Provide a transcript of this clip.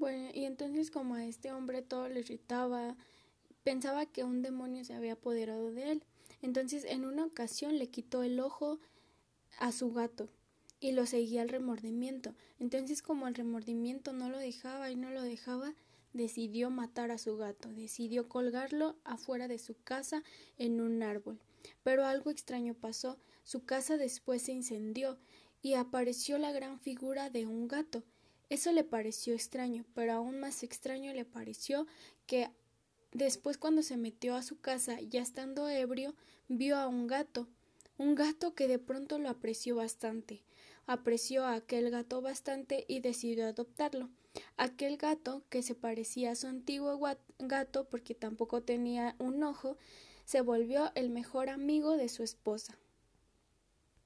Bueno, y entonces como a este hombre todo le irritaba, pensaba que un demonio se había apoderado de él. Entonces en una ocasión le quitó el ojo a su gato y lo seguía el remordimiento. Entonces como el remordimiento no lo dejaba y no lo dejaba, decidió matar a su gato, decidió colgarlo afuera de su casa en un árbol. Pero algo extraño pasó, su casa después se incendió y apareció la gran figura de un gato. Eso le pareció extraño, pero aún más extraño le pareció que después cuando se metió a su casa, ya estando ebrio, vio a un gato, un gato que de pronto lo apreció bastante. Apreció a aquel gato bastante y decidió adoptarlo. Aquel gato, que se parecía a su antiguo gato porque tampoco tenía un ojo, se volvió el mejor amigo de su esposa.